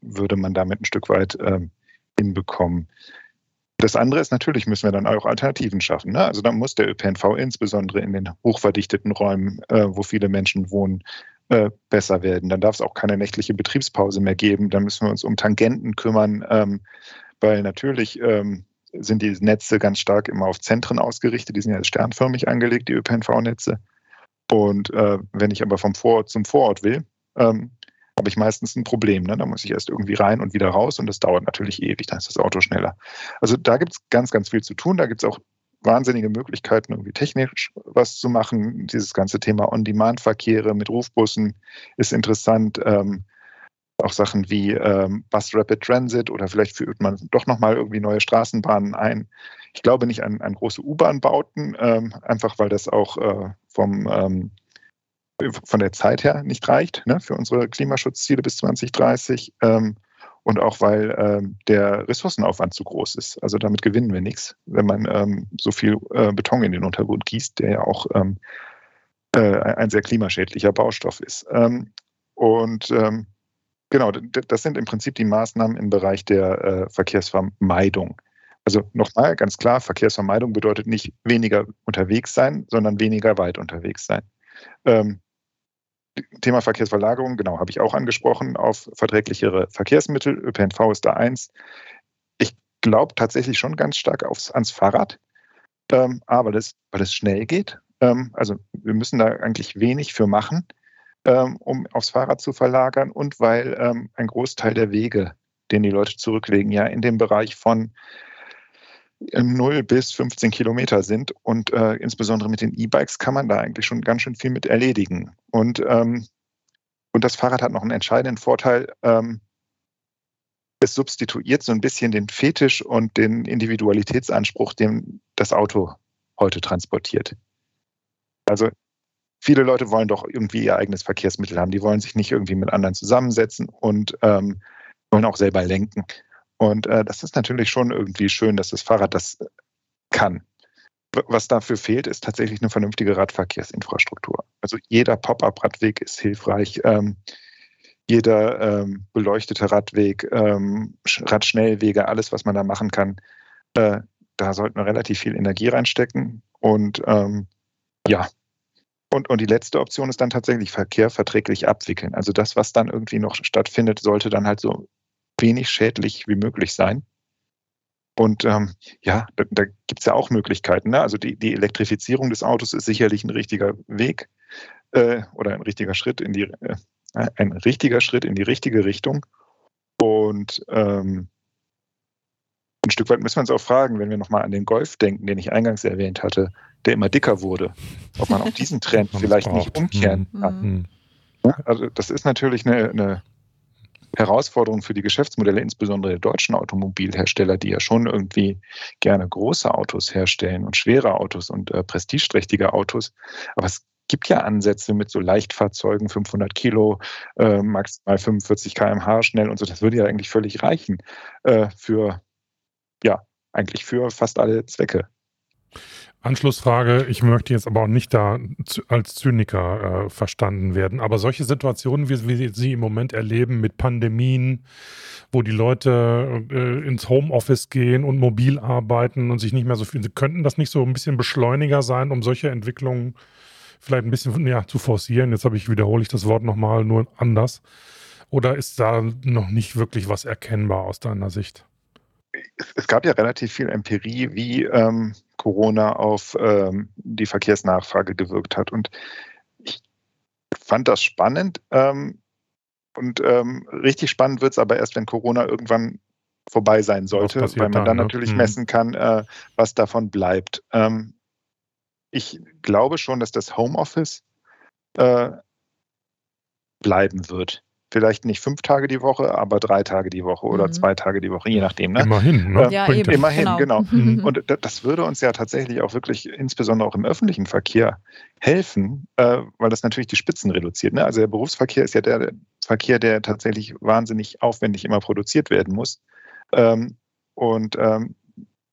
würde man damit ein Stück weit ähm, hinbekommen. Das andere ist natürlich, müssen wir dann auch Alternativen schaffen. Ne? Also dann muss der ÖPNV insbesondere in den hochverdichteten Räumen, äh, wo viele Menschen wohnen, äh, besser werden. Dann darf es auch keine nächtliche Betriebspause mehr geben. Dann müssen wir uns um Tangenten kümmern, ähm, weil natürlich ähm, sind die Netze ganz stark immer auf Zentren ausgerichtet. Die sind ja sternförmig angelegt, die ÖPNV-Netze. Und äh, wenn ich aber vom Vorort zum Vorort will, ähm, habe ich meistens ein Problem. Ne? Da muss ich erst irgendwie rein und wieder raus und das dauert natürlich ewig, dann ist das Auto schneller. Also da gibt es ganz, ganz viel zu tun. Da gibt es auch wahnsinnige Möglichkeiten, irgendwie technisch was zu machen. Dieses ganze Thema On-Demand-Verkehre mit Rufbussen ist interessant. Ähm, auch Sachen wie ähm, Bus Rapid Transit oder vielleicht führt man doch nochmal irgendwie neue Straßenbahnen ein. Ich glaube nicht an, an große U-Bahn-Bauten, ähm, einfach weil das auch äh, vom, ähm, von der Zeit her nicht reicht ne, für unsere Klimaschutzziele bis 2030 ähm, und auch weil ähm, der Ressourcenaufwand zu groß ist. Also damit gewinnen wir nichts, wenn man ähm, so viel äh, Beton in den Untergrund gießt, der ja auch äh, ein sehr klimaschädlicher Baustoff ist. und Genau, das sind im Prinzip die Maßnahmen im Bereich der äh, Verkehrsvermeidung. Also nochmal ganz klar, Verkehrsvermeidung bedeutet nicht weniger unterwegs sein, sondern weniger weit unterwegs sein. Ähm, Thema Verkehrsverlagerung, genau, habe ich auch angesprochen, auf verträglichere Verkehrsmittel. ÖPNV ist da eins. Ich glaube tatsächlich schon ganz stark aufs, ans Fahrrad, ähm, aber das, weil es schnell geht. Ähm, also wir müssen da eigentlich wenig für machen ähm, um aufs Fahrrad zu verlagern und weil ähm, ein Großteil der Wege, den die Leute zurücklegen, ja in dem Bereich von 0 bis 15 Kilometer sind. Und äh, insbesondere mit den E-Bikes kann man da eigentlich schon ganz schön viel mit erledigen. Und, ähm, und das Fahrrad hat noch einen entscheidenden Vorteil. Ähm, es substituiert so ein bisschen den Fetisch und den Individualitätsanspruch, den das Auto heute transportiert. Also viele Leute wollen doch irgendwie ihr eigenes Verkehrsmittel haben. Die wollen sich nicht irgendwie mit anderen zusammensetzen und ähm, wollen auch selber lenken. Und äh, das ist natürlich schon irgendwie schön, dass das Fahrrad das kann. Was dafür fehlt, ist tatsächlich eine vernünftige Radverkehrsinfrastruktur. Also jeder Pop-up-Radweg ist hilfreich. Ähm, jeder ähm, beleuchtete Radweg, ähm, Radschnellwege, alles, was man da machen kann, äh, da sollte man relativ viel Energie reinstecken. Und ähm, ja, und, und die letzte Option ist dann tatsächlich Verkehr verträglich abwickeln. Also das, was dann irgendwie noch stattfindet, sollte dann halt so wenig schädlich wie möglich sein. Und ähm, ja, da, da gibt es ja auch Möglichkeiten. Ne? Also die, die Elektrifizierung des Autos ist sicherlich ein richtiger Weg äh, oder ein richtiger Schritt in die äh, ein richtiger Schritt in die richtige Richtung. Und ähm, ein Stück weit müssen wir uns auch fragen, wenn wir nochmal an den Golf denken, den ich eingangs erwähnt hatte, der immer dicker wurde, ob man auch diesen Trend vielleicht nicht umkehren mhm. kann. Mhm. Also das ist natürlich eine, eine Herausforderung für die Geschäftsmodelle, insbesondere der deutschen Automobilhersteller, die ja schon irgendwie gerne große Autos herstellen und schwere Autos und äh, prestigeträchtige Autos. Aber es gibt ja Ansätze mit so Leichtfahrzeugen, 500 Kilo, äh, maximal 45 km/h schnell und so. Das würde ja eigentlich völlig reichen äh, für, ja, eigentlich für fast alle Zwecke. Anschlussfrage, ich möchte jetzt aber auch nicht da als Zyniker äh, verstanden werden, aber solche Situationen, wie wir sie im Moment erleben mit Pandemien, wo die Leute äh, ins Homeoffice gehen und mobil arbeiten und sich nicht mehr so viel, könnten das nicht so ein bisschen Beschleuniger sein, um solche Entwicklungen vielleicht ein bisschen ja, zu forcieren? Jetzt habe ich, wiederhole ich das Wort nochmal, nur anders. Oder ist da noch nicht wirklich was erkennbar aus deiner Sicht? Es gab ja relativ viel Empirie, wie ähm, Corona auf ähm, die Verkehrsnachfrage gewirkt hat. Und ich fand das spannend. Ähm, und ähm, richtig spannend wird es aber erst, wenn Corona irgendwann vorbei sein sollte, weil man dann, ne? natürlich mhm. messen kann, äh, was davon bleibt. Ähm, ich glaube schon, dass das Homeoffice äh, bleiben wird vielleicht nicht fünf Tage die Woche, aber drei Tage die Woche oder mhm. zwei Tage die Woche, je nachdem. Ne? Immerhin, ne? Ja, eben, immerhin, genau. genau. Mhm. Und das würde uns ja tatsächlich auch wirklich, insbesondere auch im öffentlichen Verkehr, helfen, äh, weil das natürlich die Spitzen reduziert. Ne? Also der Berufsverkehr ist ja der Verkehr, der tatsächlich wahnsinnig aufwendig immer produziert werden muss. Ähm, und ähm,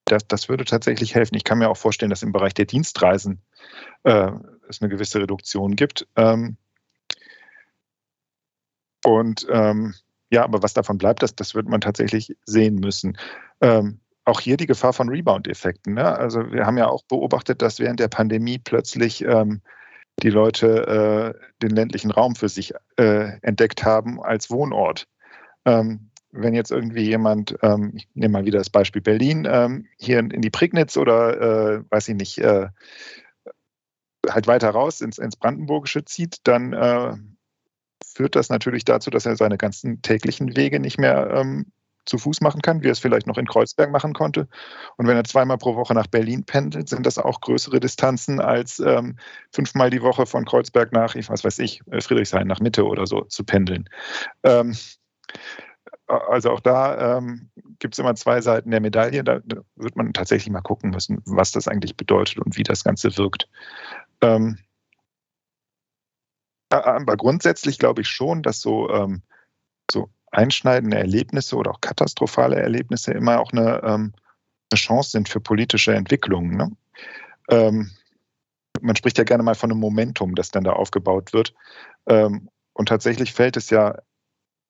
das, das würde tatsächlich helfen. Ich kann mir auch vorstellen, dass im Bereich der Dienstreisen äh, es eine gewisse Reduktion gibt. Ähm, und ähm, ja, aber was davon bleibt, das, das wird man tatsächlich sehen müssen. Ähm, auch hier die Gefahr von Rebound-Effekten. Ne? Also wir haben ja auch beobachtet, dass während der Pandemie plötzlich ähm, die Leute äh, den ländlichen Raum für sich äh, entdeckt haben als Wohnort. Ähm, wenn jetzt irgendwie jemand, ähm, ich nehme mal wieder das Beispiel Berlin, ähm, hier in die Prignitz oder, äh, weiß ich nicht, äh, halt weiter raus ins, ins Brandenburgische zieht, dann äh, führt das natürlich dazu, dass er seine ganzen täglichen Wege nicht mehr ähm, zu Fuß machen kann, wie er es vielleicht noch in Kreuzberg machen konnte. Und wenn er zweimal pro Woche nach Berlin pendelt, sind das auch größere Distanzen als ähm, fünfmal die Woche von Kreuzberg nach, ich was weiß ich, äh, Friedrichshain nach Mitte oder so zu pendeln. Ähm, also auch da ähm, gibt es immer zwei Seiten der Medaille. Da, da, wird man tatsächlich mal gucken müssen, was das eigentlich bedeutet und wie das Ganze wirkt. Ähm, aber grundsätzlich glaube ich schon, dass so, ähm, so einschneidende Erlebnisse oder auch katastrophale Erlebnisse immer auch eine, ähm, eine Chance sind für politische Entwicklungen. Ne? Ähm, man spricht ja gerne mal von einem Momentum, das dann da aufgebaut wird. Ähm, und tatsächlich fällt es ja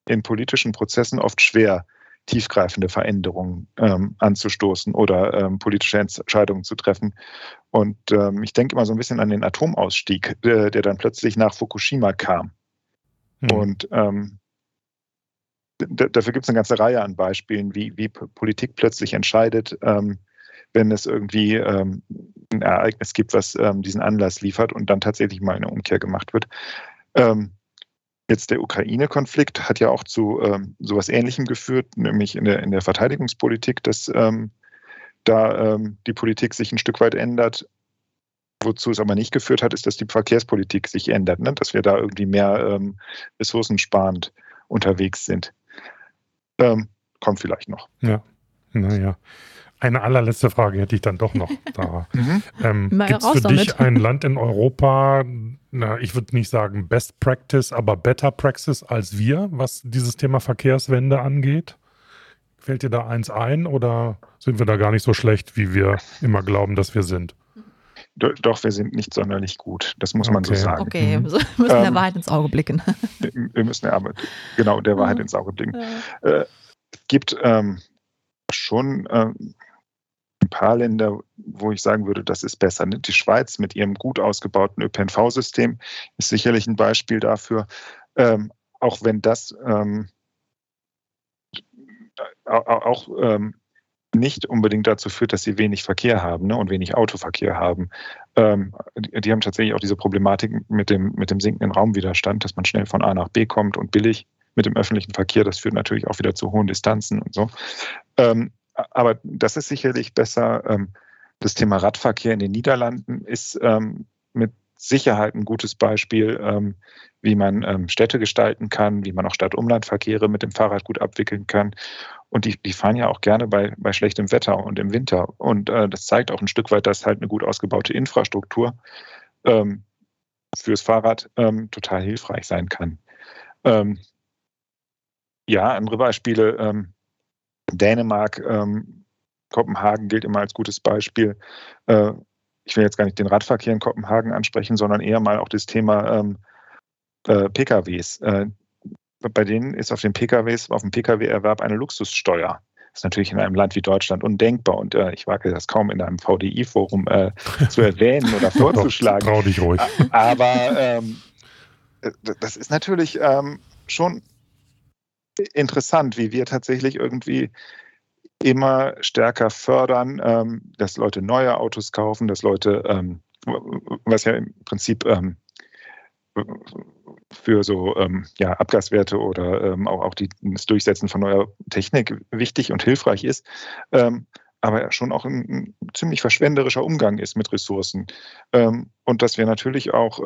in politischen Prozessen oft schwer, tiefgreifende Veränderungen ähm, anzustoßen oder ähm, politische Entscheidungen zu treffen. Und ähm, ich denke immer so ein bisschen an den Atomausstieg, äh, der dann plötzlich nach Fukushima kam. Hm. Und ähm, dafür gibt es eine ganze Reihe an Beispielen, wie, wie Politik plötzlich entscheidet, ähm, wenn es irgendwie ähm, ein Ereignis gibt, was diesen Anlass liefert und dann tatsächlich mal eine Umkehr gemacht wird. Ähm, Jetzt der Ukraine-Konflikt hat ja auch zu ähm, sowas Ähnlichem geführt, nämlich in der, in der Verteidigungspolitik, dass ähm, da ähm, die Politik sich ein Stück weit ändert. Wozu es aber nicht geführt hat, ist, dass die Verkehrspolitik sich ändert, ne? dass wir da irgendwie mehr ähm, ressourcensparend unterwegs sind. Ähm, kommt vielleicht noch. Ja, naja. Eine allerletzte Frage hätte ich dann doch noch da. mhm. ähm, Gibt es für damit. dich ein Land in Europa, na, ich würde nicht sagen Best Practice, aber Better Practice als wir, was dieses Thema Verkehrswende angeht? Fällt dir da eins ein oder sind wir da gar nicht so schlecht, wie wir immer glauben, dass wir sind? Doch, wir sind nicht sonderlich gut. Das muss man so sagen. Okay, mhm. wir müssen der ähm, Wahrheit ins Auge blicken. Wir müssen der, genau der Wahrheit ins Auge blicken. Ja. Äh, es gibt ähm, schon ähm, paar Länder, wo ich sagen würde, das ist besser. Ne? Die Schweiz mit ihrem gut ausgebauten ÖPNV-System ist sicherlich ein Beispiel dafür. Ähm, auch wenn das ähm, auch ähm, nicht unbedingt dazu führt, dass sie wenig Verkehr haben ne, und wenig Autoverkehr haben. Ähm, die, haben tatsächlich auch diese Problematik mit dem, mit dem sinkenden Raumwiderstand, dass man schnell von A nach B kommt und billig mit dem öffentlichen Verkehr. Das führt natürlich auch wieder zu hohen Distanzen und so. Ähm, aber das ist sicherlich besser. Ähm, das Thema Radverkehr in den Niederlanden ist ähm, mit Sicherheit ein gutes Beispiel, ähm, wie man Städte gestalten kann, wie man auch Stadt-Umland-Verkehre mit dem Fahrrad gut abwickeln kann. Und die, die fahren ja auch gerne bei, bei schlechtem Wetter und im Winter. Und äh, das zeigt auch ein Stück weit, dass halt eine gut ausgebaute Infrastruktur fürs Fahrrad total hilfreich sein kann. Ja, andere Beispiele. Dänemark, ähm, Kopenhagen gilt immer als gutes Beispiel. Äh, ich will jetzt gar nicht den Radverkehr in Kopenhagen ansprechen, sondern eher mal auch das Thema ähm, äh, PKWs. Äh, bei denen ist auf den PKWs, auf dem PKW-Erwerb eine Luxussteuer. Das ist natürlich in einem Land wie Deutschland undenkbar und äh, ich wage das kaum in einem VDI-Forum äh, zu erwähnen oder vorzuschlagen. Trau dich ruhig. Aber ähm, das ist natürlich ähm, schon interessant, wie wir tatsächlich irgendwie immer stärker fördern, ähm, dass Leute neue Autos kaufen, dass Leute, ähm, was ja im Prinzip ähm, für so ähm, ja, Abgaswerte oder ähm, auch, auch die, das Durchsetzen von neuer Technik wichtig und hilfreich ist, ähm, aber schon auch ein, ein, ziemlich verschwenderischer Umgang ist mit Ressourcen. Und dass wir natürlich auch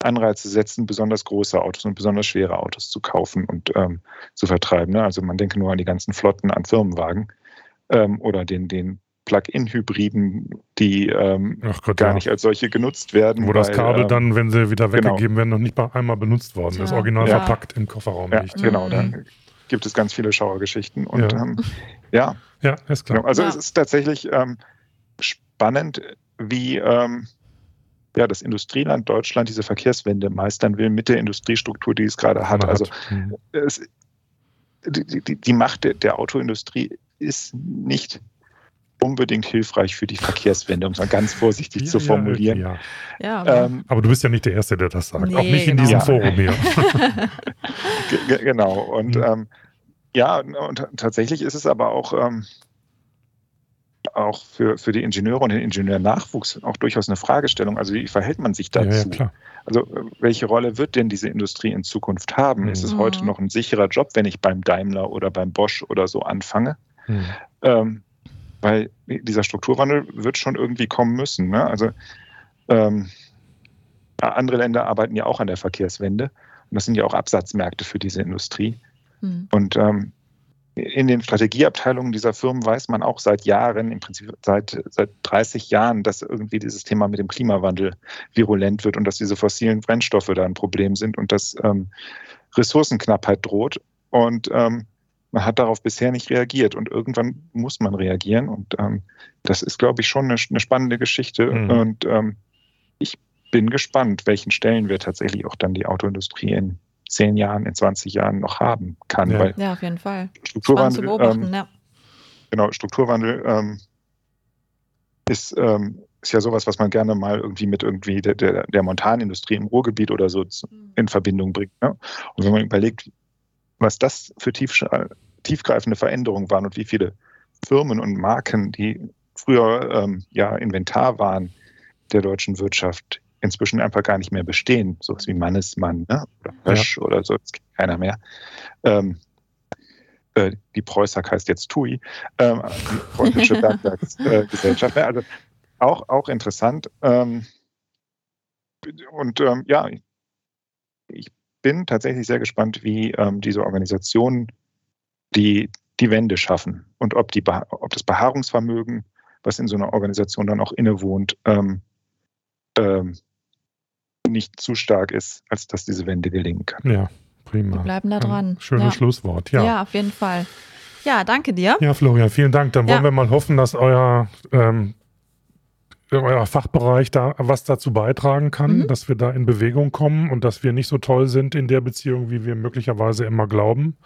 Anreize setzen, besonders große Autos und besonders schwere Autos zu kaufen und ähm, zu vertreiben. Ne? Also man denke nur an die ganzen Flotten an Firmenwagen oder den, den Plug-in-Hybriden, die ähm, Gott, gar ja. nicht als solche genutzt werden. Wo weil, das Kabel ähm, dann, wenn sie wieder genau. weggegeben genau. werden, noch nicht mal einmal benutzt worden ja. ist, original ja. verpackt im Kofferraum ja, liegt. Genau, mhm. da gibt es ganz viele Schauergeschichten. Und ja, ähm, ja. ja ist klar. Genau. Also es ist tatsächlich ähm, spannend, wie ähm, ja, das Industrieland Deutschland diese Verkehrswende meistern will mit der Industriestruktur, die es gerade hat. Also mhm. es, die, die, die Macht der, der Autoindustrie ist nicht unbedingt hilfreich für die Verkehrswende, um es mal ganz vorsichtig ja, zu formulieren. Ja, ja. aber, ähm, aber, du bist ja nicht der Erste, der das sagt. Nee, auch nicht in genau. diesem Forum hier. genau. Und mhm. ähm, ja, und tatsächlich ist es aber auch, ähm, auch für, für die Ingenieure und den Ingenieurnachwuchs auch durchaus eine Fragestellung. Also wie verhält man sich dazu? also welche Rolle wird denn diese Industrie in Zukunft haben? Mhm. Ist es heute mhm. noch ein sicherer Job, wenn ich beim Daimler oder beim Bosch oder so anfange? Mhm. Ähm, weil dieser Strukturwandel wird schon irgendwie kommen müssen. Ne? Also ähm, andere Länder arbeiten ja auch an der Verkehrswende und das sind ja auch Absatzmärkte für diese Industrie. Mhm. Und ähm, in den Strategieabteilungen dieser Firmen weiß man auch seit Jahren, im Prinzip seit, seit 30 Jahren, dass irgendwie dieses Thema mit dem Klimawandel virulent wird und dass diese fossilen Brennstoffe da ein Problem sind und dass ähm, Ressourcenknappheit droht. Und ähm, man hat darauf bisher nicht reagiert und irgendwann muss man reagieren. Und ähm, das ist, glaube ich, schon eine, eine spannende Geschichte. Mhm. Und ähm, ich bin gespannt, welchen Stellen wir tatsächlich auch dann die Autoindustrie in zehn Jahren, in 20 Jahren noch haben kann. Ja, ja auf jeden Fall. Strukturwandel, ähm, ja. Genau, Strukturwandel ähm, ist, ähm, ist ja sowas, was man gerne mal irgendwie mit irgendwie der, der, der Montanindustrie im Ruhrgebiet oder so mhm. in Verbindung bringt. Ne? Und wenn man überlegt, was das für tief, tiefgreifende Veränderungen waren und wie viele Firmen und Marken, die früher ähm, ja Inventar waren der deutschen Wirtschaft, inzwischen einfach gar nicht mehr bestehen. Sowas wie Mannesmann ne? oder Hösch ja. oder so, das kennt keiner mehr. Ähm, äh, die Preußack heißt jetzt TUI, ähm, die preußische Bergwerksgesellschaft. Äh, also auch, auch interessant. Ähm, und ähm, ja, ich bin tatsächlich sehr gespannt, wie ähm, diese Organisationen die, die Wende schaffen und ob, die, ob das Beharrungsvermögen, was in so einer Organisation dann auch innewohnt, ähm, ähm, nicht zu stark ist, als dass diese Wende gelingen kann. Ja, prima. Wir bleiben da dran. Schönes ja. Schlusswort, ja. Ja, auf jeden Fall. Ja, danke dir. Ja, Florian, vielen Dank. Dann wollen Ja. wir mal hoffen, dass euer, ähm, euer Fachbereich da was dazu beitragen kann, Mhm. dass wir da in Bewegung kommen und dass wir nicht so toll sind in der Beziehung, wie wir möglicherweise immer glauben.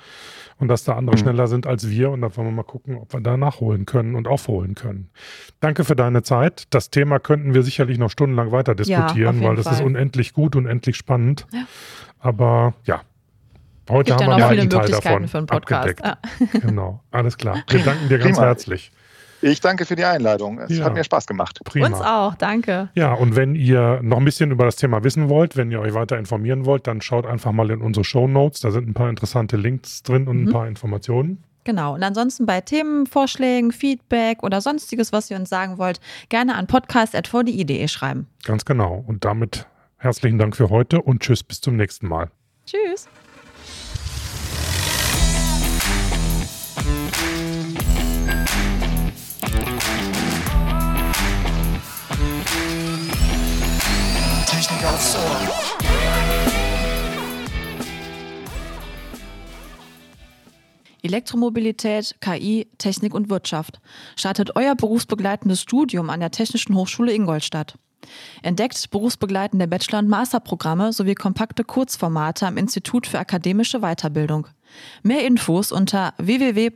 Und dass da andere Mhm. schneller sind als wir. Und dann wollen wir mal gucken, ob wir da nachholen können und aufholen können. Danke für deine Zeit. Das Thema könnten wir sicherlich noch stundenlang weiter Ja, diskutieren, jeden weil das ist Fall. unendlich gut, unendlich spannend. Ja. Aber ja, heute Gibt ja haben wir noch mal viele einen Teil Möglichkeiten davon für einen Podcast. abgedeckt. Ja. Genau, alles klar. Wir danken dir ganz Prima. herzlich. Ich danke für die Einladung. Es Ja. hat mir Spaß gemacht. Prima. Uns auch, danke. Ja, und wenn ihr noch ein bisschen über das Thema wissen wollt, wenn ihr euch weiter informieren wollt, dann schaut einfach mal in unsere Show Notes. Da sind ein paar interessante Links drin und Mhm. ein paar Informationen. Genau. Und ansonsten bei Themenvorschlägen, Feedback oder sonstiges, was ihr uns sagen wollt, gerne an podcast.vdi.de schreiben. Ganz genau. Und damit herzlichen Dank für heute und tschüss, bis zum nächsten Mal. Tschüss. Technik aufs Ohr. Elektromobilität, KI, Technik und Wirtschaft. Startet euer berufsbegleitendes Studium an der Technischen Hochschule Ingolstadt. Entdeckt berufsbegleitende Bachelor- und Masterprogramme sowie kompakte Kurzformate am Institut für akademische Weiterbildung. Mehr Infos unter www.iaw-in.de.